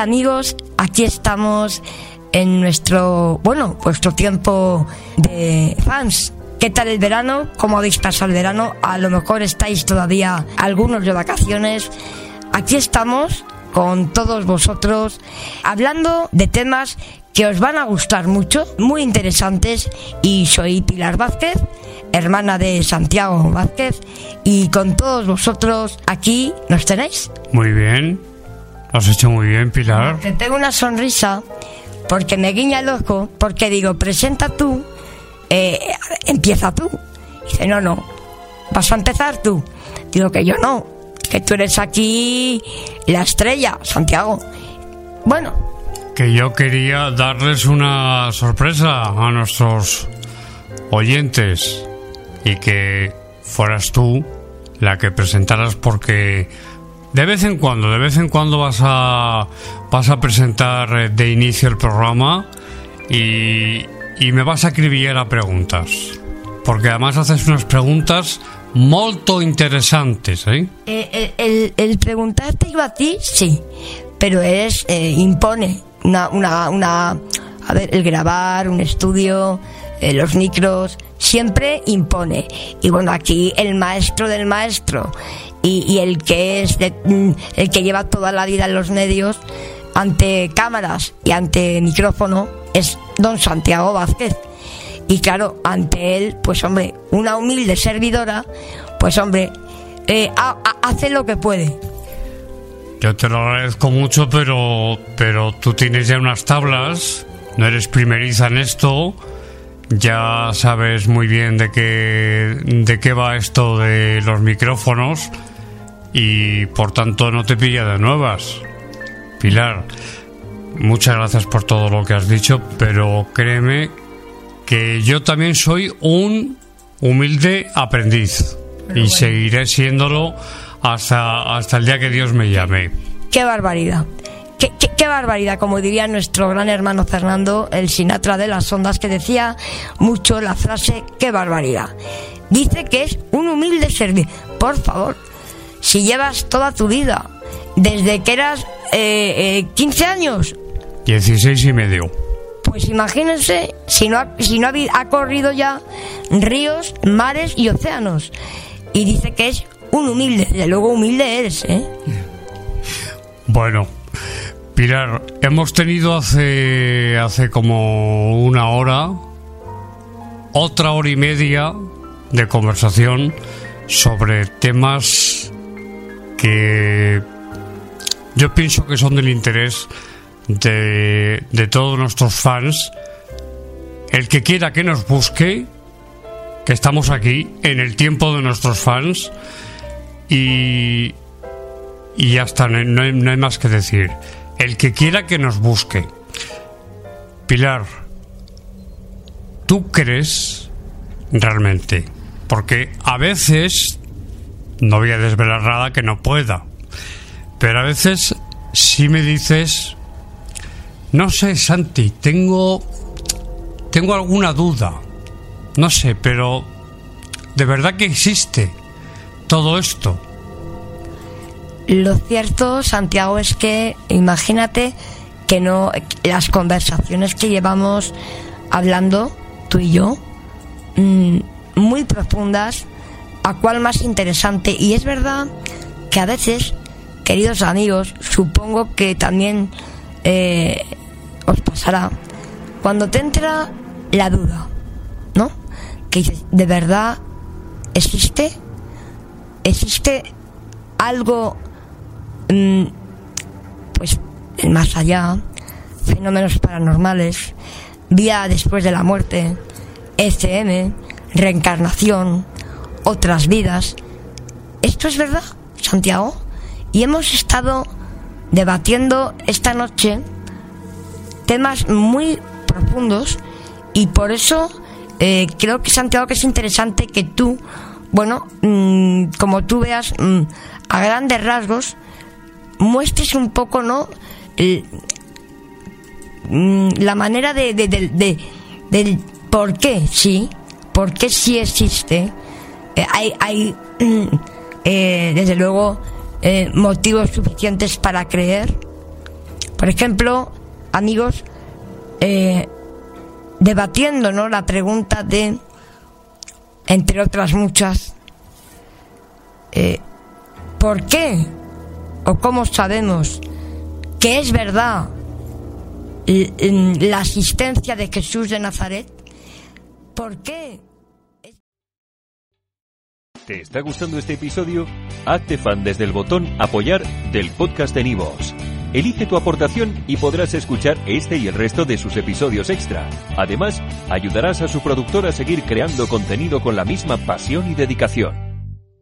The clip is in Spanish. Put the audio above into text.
Amigos, aquí estamos en nuestro, bueno, vuestro tiempo de fans. ¿Qué tal el verano? ¿Cómo habéis pasado el verano? A lo mejor estáis todavía algunos de vacaciones. Aquí estamos con todos vosotros hablando de temas que os van a gustar mucho, muy interesantes. Y soy Pilar Vázquez, hermana de Santiago Vázquez, y con todos vosotros aquí nos tenéis. Muy bien. Lo has hecho muy bien, Pilar. Te tengo una sonrisa porque me guiña el ojo, porque digo, presenta tú, eh, empieza tú. Dice, no, no, vas a empezar tú. Digo que yo no, que tú eres aquí la estrella, Santiago. Bueno. Que yo quería darles una sorpresa a nuestros oyentes y que fueras tú la que presentaras porque de vez en cuando, de vez en cuando vas a, vas a presentar eh, de inicio el programa y, y me vas a escribir a preguntas. Porque además haces unas preguntas muy interesantes, ¿eh? eh el, el, preguntarte yo a ti, sí, pero es, eh, impone una, una, una, a ver, el grabar, un estudio, los micros, siempre impone. Y bueno, aquí el maestro del maestro y, el que es mm, el que lleva toda la vida en los medios ante cámaras y ante micrófono es don Santiago Vázquez. Y claro, ante él, pues hombre, una humilde servidora, pues hombre, eh, hace lo que puede. Yo te lo agradezco mucho, pero, pero tú tienes ya unas tablas, no eres primeriza en esto, ya sabes muy bien de qué, de qué va esto de los micrófonos y por tanto no te pilla de nuevas. Pilar, muchas gracias por todo lo que has dicho, pero créeme que yo también soy un humilde aprendiz y seguiré siéndolo hasta, hasta el día que Dios me llame. ¡Qué barbaridad! Qué, qué, barbaridad, como diría nuestro gran hermano Fernando, el Sinatra de las ondas, que decía mucho la frase, qué barbaridad. Dice que es un humilde servicio. Por favor, si llevas toda tu vida, desde que eras eh, 15 eh, años. 16 y medio. Pues imagínense si no, ha, si no ha, corrido ya ríos, mares y océanos. Y dice que es un humilde, de luego humilde eres, ¿eh? Bueno, Pilar, hemos tenido hace, hace como una hora, otra hora y media de conversación sobre temas que yo pienso que son del interés de, de todos nuestros fans. El que quiera que nos busque, que estamos aquí en el tiempo de nuestros fans y, y ya está, no no hay más que decir. El que quiera que nos busque. Pilar, ¿tú crees realmente? Porque a veces, no voy a desvelar nada que no pueda, pero a veces sí me dices, no sé, Santi, tengo, tengo alguna duda, no sé, pero de verdad que existe todo esto. Lo cierto, Santiago, es que imagínate que no las conversaciones que llevamos hablando tú y yo mm, muy profundas, a cuál más interesante y es verdad que a veces, queridos amigos, supongo que también eh, os pasará cuando te entra la duda, ¿no? Que ¿de verdad existe? ¿Existe algo pues el más allá, fenómenos paranormales, vida después de la muerte, ECM, reencarnación, otras vidas. ¿Esto es verdad, Santiago? Y hemos estado debatiendo esta noche temas muy profundos y por eso eh, creo que Santiago que es interesante que tú, bueno, mm, como tú veas mm, a grandes rasgos, muestres un poco, ¿no? El- mm, la manera de, de- de- de- del por qué sí, por qué sí existe. Eh, hay, hay mm, eh, desde luego, eh, motivos suficientes para creer. Por ejemplo, amigos, debatiendo ¿no? la pregunta de, entre otras muchas, ¿por qué o cómo sabemos que es verdad la asistencia de Jesús de Nazaret? ¿Por qué? ¿Te está gustando este episodio? Hazte fan desde el botón Apoyar del podcast de Nivos. Elige tu aportación y podrás escuchar este y el resto de sus episodios extra. Además, ayudarás a su productor a seguir creando contenido con la misma pasión y dedicación.